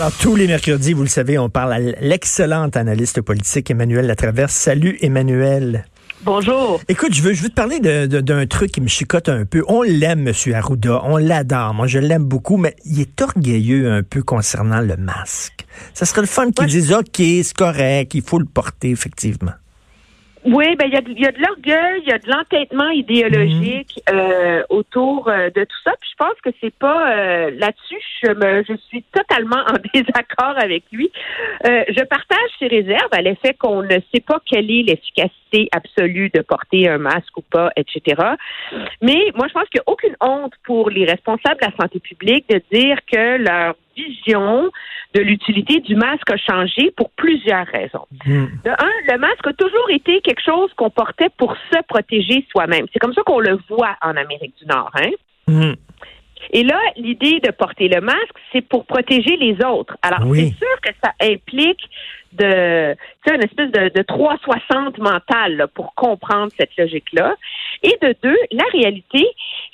Alors, tous les mercredis, vous le savez, on parle à l'excellente analyste politique Emmanuel Latraverse. Salut, Emmanuel. Bonjour. Écoute, je veux, je veux te parler d'un truc qui me chicote un peu. On l'aime, M. Arruda. On l'adore. Moi, je l'aime beaucoup, mais il est orgueilleux un peu concernant le masque. Ça serait le fun qu'il dise, OK, c'est correct, il faut le porter, effectivement. Oui, ben il y a, y a, de l'orgueil, il y a de l'entêtement idéologique mhm. euh, autour euh, de tout ça. Puis je pense que c'est pas euh, là-dessus, je me, je suis totalement en désaccord avec lui. je partage ses réserves à l'effet qu'on ne sait pas quelle est l'efficacité absolue de porter un masque ou pas, etc. Mais moi, je pense qu'il n'y a aucune honte pour les responsables de la santé publique de dire que leur vision de l'utilité du masque a changé pour plusieurs raisons. Hmm. De un, le masque a toujours été quelque chose qu'on portait pour se protéger soi-même. C'est comme ça qu'on le voit en Amérique du Nord. Hein? Hmm. Et là, l'idée de porter le masque, c'est pour protéger les autres. Alors, c'est sûr que ça implique de, une espèce de, de 360 mental pour comprendre cette logique-là. Et de deux, la réalité,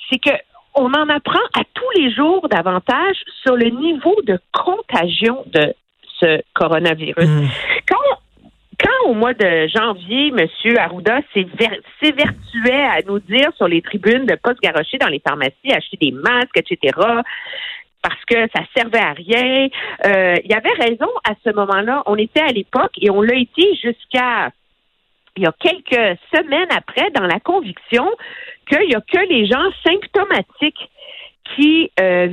c'est que on en apprend à tous les jours davantage sur le niveau de contagion de ce coronavirus. Mm. Quand quand au mois de janvier, M. Arruda s'évertuait à nous dire sur les tribunes de ne pas se garocher dans les pharmacies, acheter des masques, etc., parce que ça servait à rien, euh, il y avait raison à ce moment-là. On était à l'époque et on l'a été jusqu'à il y a quelques semaines après dans la conviction qu'il n'y a que les gens symptomatiques qui euh,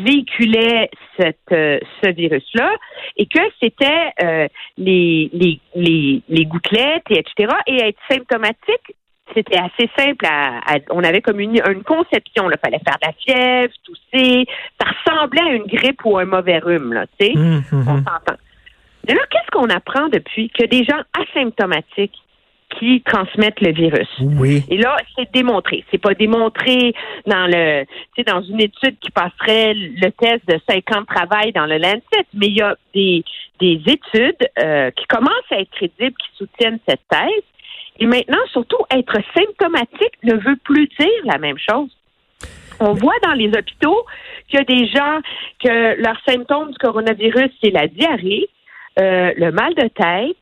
cette, euh, ce virus-là et que c'était euh, les, les, les, les, gouttelettes, et etc. Et être symptomatique, c'était assez simple. À, on avait comme une, une conception. Il fallait faire de la fièvre, tousser. Ça ressemblait à une grippe ou un mauvais rhume. Là, tu sais. Mmh, mmh, mmh. On s'entend. Mais là, qu'est-ce qu'on apprend depuis? Que des gens asymptomatiques qui transmettent le virus. Oui. Et là, c'est démontré. C'est pas démontré dans le, tu dans une étude qui passerait le test de 5 ans de travail dans le Lancet, mais il y a des, des études euh, qui commencent à être crédibles, qui soutiennent cette thèse. Et maintenant, surtout, être symptomatique ne veut plus dire la même chose. On voit dans les hôpitaux qu'il y a des gens que leurs symptômes du coronavirus, c'est la diarrhée, euh, le mal de tête,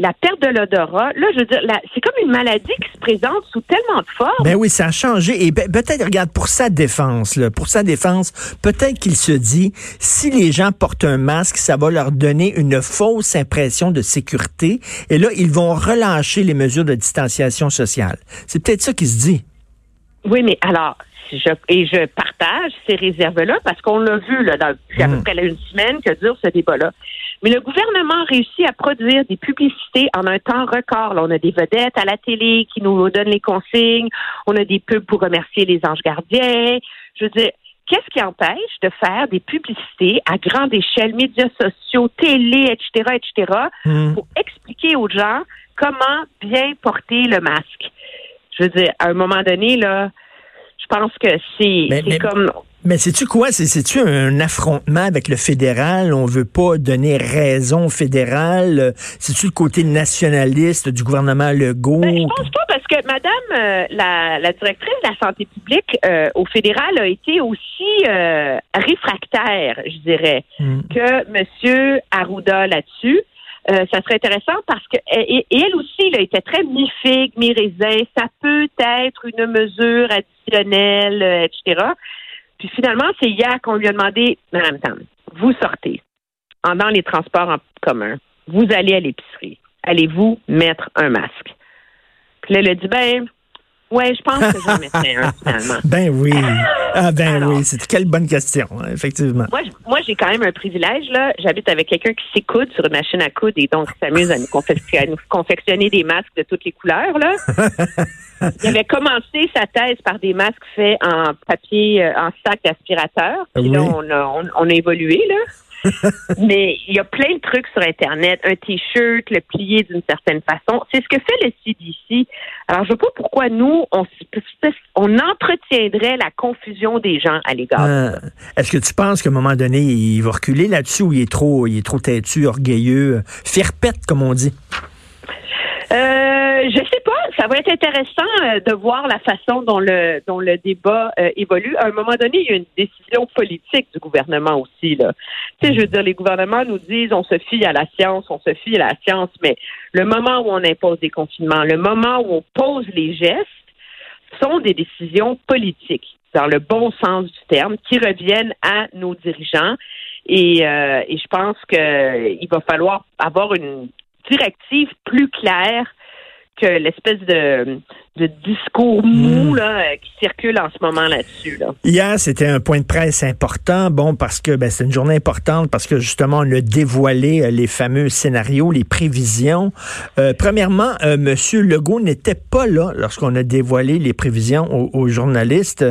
la perte de l'odorat, là, je veux dire, c'est comme une maladie qui se présente sous tellement de formes. Ben oui, ça a changé. Et peut-être, regarde, pour sa défense, là, pour sa défense, peut-être qu'il se dit, si les gens portent un masque, ça va leur donner une fausse impression de sécurité. Et là, ils vont relâcher les mesures de distanciation sociale. C'est peut-être ça qu'il se dit. Oui, mais alors, je, et je partage ces réserves-là parce qu'on l'a vu là, depuis à peu hmm. près une semaine que dure ce débat-là. Mais le gouvernement réussit à produire des publicités en un temps record. Là, on a des vedettes à la télé qui nous donnent les consignes. On a des pubs pour remercier les anges gardiens. Je veux dire, qu'est-ce qui empêche de faire des publicités à grande échelle, médias sociaux, télé, etc., etc., hmm. pour expliquer aux gens comment bien porter le masque? Je veux dire, à un moment donné, là, je pense que c'est comme mais sais-tu quoi? C'est-tu un affrontement avec le fédéral? On veut pas donner raison au fédéral? C'est-tu le côté nationaliste du gouvernement Legault? Ben, je pense pas parce que Madame euh, la, directrice de la santé publique euh, au fédéral a été aussi euh, réfractaire, je dirais, hmm. que Monsieur Arruda là-dessus. ça serait intéressant parce que et, elle aussi, elle était très mi-figue, mi-raisin. Ça peut être une mesure additionnelle, etc. Puis finalement, c'est hier qu'on lui a demandé, Madame Tam, vous sortez en dans les transports en commun, vous allez à l'épicerie, allez-vous mettre un masque? Puis là, elle a dit, ben, ouais, je pense que j'en mettrai un finalement. Ben oui. Ah ben oui, c'est quelle bonne question, effectivement. Moi, moi j'ai quand même un privilège là. J'habite avec quelqu'un qui s'écoute sur une machine à coudre et donc s'amuse à nous, à nous confectionner des masques de toutes les couleurs là. Il avait commencé sa thèse par des masques faits en papier, euh, en sac d'aspirateur. Puis là, on a, on, a évolué, là. Mais il y a plein de trucs sur Internet. Un T-shirt, le plier d'une certaine façon. C'est ce que fait le CDC. Alors, je ne sais pas pourquoi nous, on, on entretiendrait la confusion des gens à l'égard. Euh, est-ce que tu penses qu'à un moment donné, il va reculer là-dessus ou il est trop, il est trop têtu, orgueilleux, fier-pète, comme on dit? Euh, je sais. Ça va être intéressant euh, de voir la façon dont le dont le débat euh, évolue. À un moment donné, il y a une décision politique du gouvernement aussi. Tu sais, je veux dire, les gouvernements nous disent on se fie à la science, on se fie à la science, mais le moment où on impose des confinements, le moment où on pose les gestes, sont des décisions politiques, dans le bon sens du terme, qui reviennent à nos dirigeants. Et, euh, et je pense qu'il va falloir avoir une directive plus claire que l'espèce de, de, discours mou hmm. là, qui circule en ce moment là-dessus. Là. Hier, c'était un point de presse important, bon, parce que ben, c'est une journée importante, parce que justement, on a dévoilé euh, les fameux scénarios, les prévisions. Euh, premièrement, euh, M. Legault n'était pas là lorsqu'on a dévoilé les prévisions aux, aux journalistes.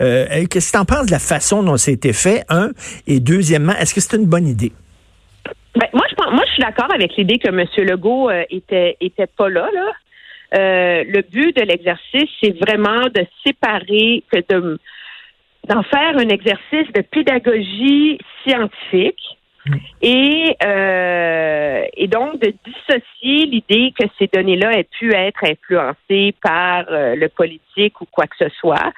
Euh, Qu'est-ce que tu en penses de la façon dont ça a été fait, un? Et deuxièmement, est-ce que c'est une bonne idée? Ben, moi, je pense, moi, je suis d'accord avec l'idée que M. Legault euh, était, était pas là. là. Euh, le but de l'exercice, c'est vraiment de séparer, de, d'en faire un exercice de pédagogie scientifique et, euh, et donc de dissocier l'idée que ces données-là aient pu être influencées par euh, le politique ou quoi que ce soit.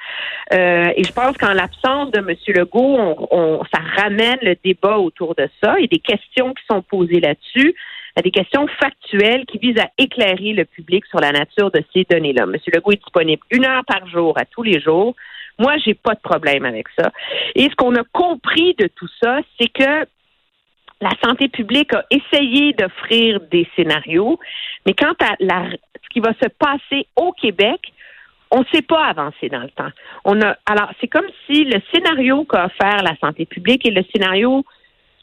Euh, et je pense qu'en l'absence de M. Legault, on, on, ça ramène le débat autour de ça et des questions qui sont posées là-dessus à des questions factuelles qui visent à éclairer le public sur la nature de ces données-là. M. Legault est disponible une heure par jour, à tous les jours. Moi, j'ai pas de problème avec ça. Et ce qu'on a compris de tout ça, c'est que la santé publique a essayé d'offrir des scénarios, mais quant à ce qui va se passer au Québec, on ne sait pas avancer dans le temps. On a, alors, c'est comme si le scénario qu'a offert la santé publique est le scénario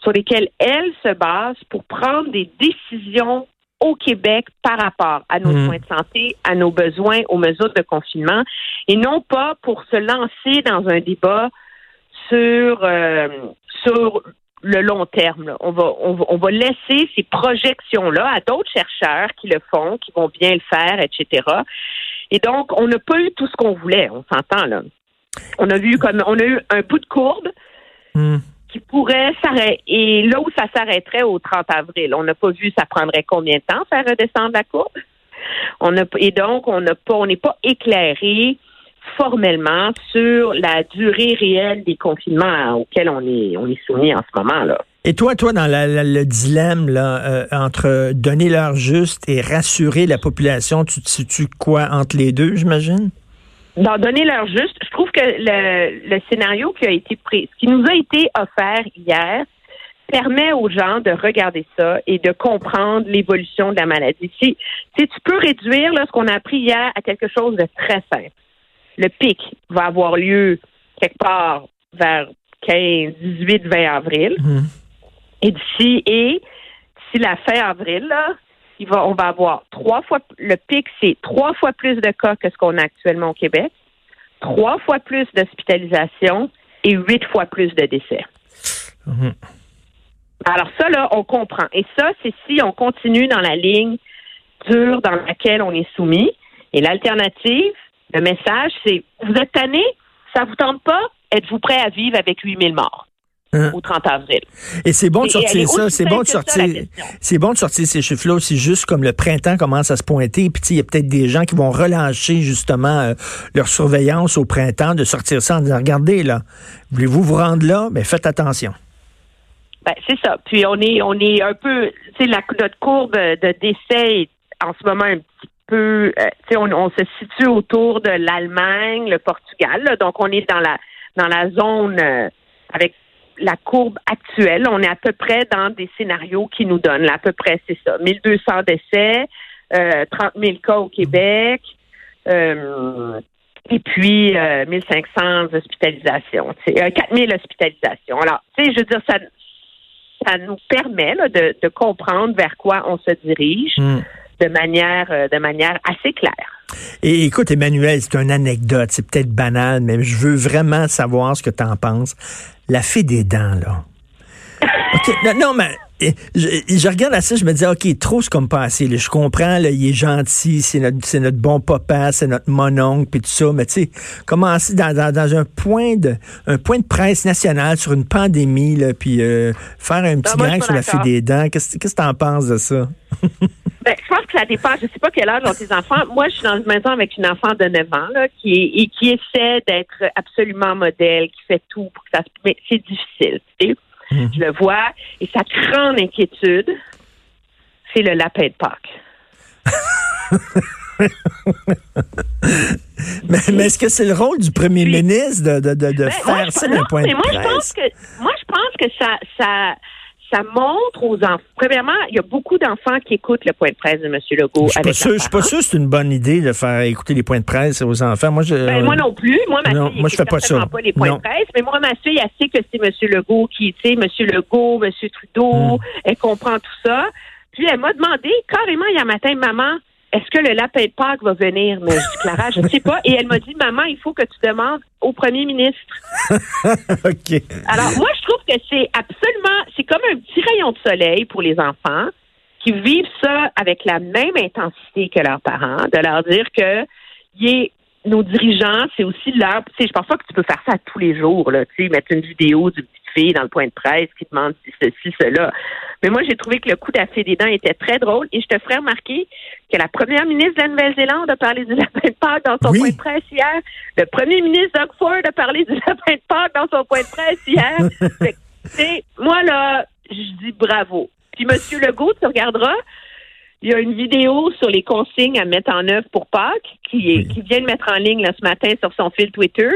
sur lesquels elle se base pour prendre des décisions au Québec par rapport à nos mmh. soins de santé, à nos besoins, aux mesures de confinement, et non pas pour se lancer dans un débat sur euh, sur le long terme. On, va, on, va, laisser ces projections-là à d'autres chercheurs qui le font, qui vont bien le faire, etc. Et donc, on n'a pas eu tout ce qu'on voulait, on s'entend là. On a vu comme on a eu un bout de courbe hmm. Qui pourrait s'arrêter. Et là où ça s'arrêterait au 30 avril, on n'a pas vu ça prendrait combien de temps faire redescendre la courbe. On a, et donc, on n'a pas, on n'est pas éclairé formellement sur la durée réelle des confinements auxquels on est, on est soumis en ce moment. là. Et toi, toi, dans le dilemme là, euh, entre donner l'heure juste et rassurer la population, tu te situes quoi entre les deux, j'imagine? Dans donner l'heure juste, je trouve que le, le scénario qui a été pris, ce qui nous a été offert hier, permet aux gens de regarder ça et de comprendre l'évolution de la maladie. Si, si tu peux réduire là, ce qu'on a appris hier à quelque chose de très simple le pic va avoir lieu quelque part vers 15, 18, 20 avril. Mhm. Et d'ici et si la fin avril, là, il va, on va avoir trois fois le pic, c'est trois fois plus de cas que ce qu'on a actuellement au Québec, trois fois plus d'hospitalisation et huit fois plus de décès. Mhm. Alors ça, là, on comprend. Et ça, c'est si on continue dans la ligne dure dans laquelle on est soumis. Et l'alternative, le message, c'est vous êtes tanné, ça vous tente pas, êtes-vous prêt à vivre avec 8000 morts? Hein? au 30 avril. Et c'est bon de sortir ça, c'est bon de sortir, c'est bon de sortir ces chiffres-là aussi juste comme le printemps commence à se pointer, puis il y a peut-être des gens qui vont relâcher justement euh, leur surveillance au printemps, de sortir ça en disant regardez là, voulez-vous vous rendre là, mais ben, faites attention. Ben, c'est ça. Puis on est on est un peu, tu sais, notre courbe de décès en ce moment un petit peu, euh, on, on, se situe autour de l'Allemagne, le Portugal. donc, on est dans la dans la zone euh, avec la courbe actuelle. On est à peu près dans des scénarios qui nous donnent à peu près, c'est ça, 1200 décès, euh, 30 000 cas au Québec. Euh, et puis 1500 hospitalisations, 4000 hospitalisations. Alors, tu sais, je veux dire, ça, ça nous permet de, de, comprendre vers quoi on se dirige. Mm de manière, euh, de manière assez claire. Et écoute, Emmanuel, c'est une anecdote, c'est peut-être banal, mais je veux vraiment savoir ce que tu en penses. La fée des dents, là. OK, non, non, mais eh, je, je regarde à ça, je me dis, OK, trop c'est comme passé. là. Je comprends, là, il est gentil, c'est notre, notre bon papa, c'est notre mononcle, puis tout ça, mais tu sais, commencer dans, dans, dans un point de un point de presse national sur une pandémie, là, puis euh, faire un petit je gang sur la pas fée d'accord. des dents, qu'est-ce qu'est-ce que t'en penses de ça? Ben, je pense que ça dépend. Je sais pas quel âge ont tes enfants. Moi, je suis dans une maison avec une enfant de 9 ans là, qui est, et qui essaie d'être absolument modèle, qui fait tout pour que ça se. Mais c'est difficile. tu sais. Je le vois. Et sa grande inquiétude, c'est le lapin de Pâques. Mais, mais est-ce que c'est le rôle du premier Puis- ministre de, de, de, de Ben, moi, faire je- ça d'un point mais de moi, je pense presse? que moi, je pense que ça, ça, ça montre aux enfants. Premièrement, il y a beaucoup d'enfants qui écoutent le point de presse de M. Legault. Je je suis pas sûr que c'est une bonne idée de faire écouter les points de presse aux enfants. Moi, je, Ben, moi non plus. Moi, ma Non, fille moi, je fais pas ça. pas les points Non. de presse, mais moi, ma fille, elle sait que c'est M. Legault qui, tu sais, M. Legault, M. Trudeau, Hmm. elle comprend tout ça. Puis elle m'a demandé carrément hier matin, maman, est-ce que le lapin de Pâques va venir? Mais Clara, je sais pas. Et elle m'a dit, maman, il faut que tu demandes au premier ministre. OK. Alors, moi, je trouve que c'est absolument, c'est comme un petit rayon de soleil pour les enfants qui vivent ça avec la même intensité que leurs parents, de leur dire que est- nos dirigeants, c'est aussi leur, tu sais, je pense pas que tu peux faire ça tous les jours, là, tu sais, mettre une vidéo d'une petite fille dans le point de presse qui demande si ceci, cela. Mais moi, j'ai trouvé que le coup d'affaire des dents était très drôle et je te ferai remarquer que la première ministre de la Nouvelle-Zélande a parlé du lapin de Pâques dans son Oui. point de presse hier. Le premier ministre Doug Ford a parlé du lapin de Pâques dans son point de presse hier. Fait moi, là, je dis bravo. Puis, M. Legault, tu regarderas, il y a une vidéo sur les consignes à mettre en œuvre pour Pâques qui, est, Oui. qui vient de mettre en ligne là, ce matin sur son fil Twitter.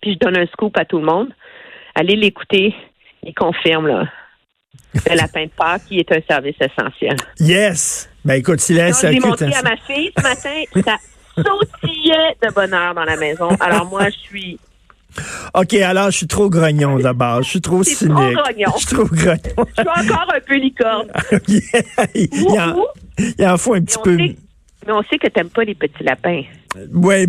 Puis, je donne un scoop à tout le monde. Allez l'écouter. Il confirme, là. Le lapin de Pâques, qui est un service essentiel. Yes. Ben écoute, si la Quand je l'ai montré à ma fille ce matin, ça sautillait de bonheur dans la maison. Alors moi, je suis OK, alors je suis trop grognon d'abord. Je suis trop cynique. trop grognon. Je suis trop grognon. je suis encore un peu licorne. il, en, Ouh, ouh. il en faut un petit on peu. sait- mais on sait que t'aimes pas les petits lapins. Ouais,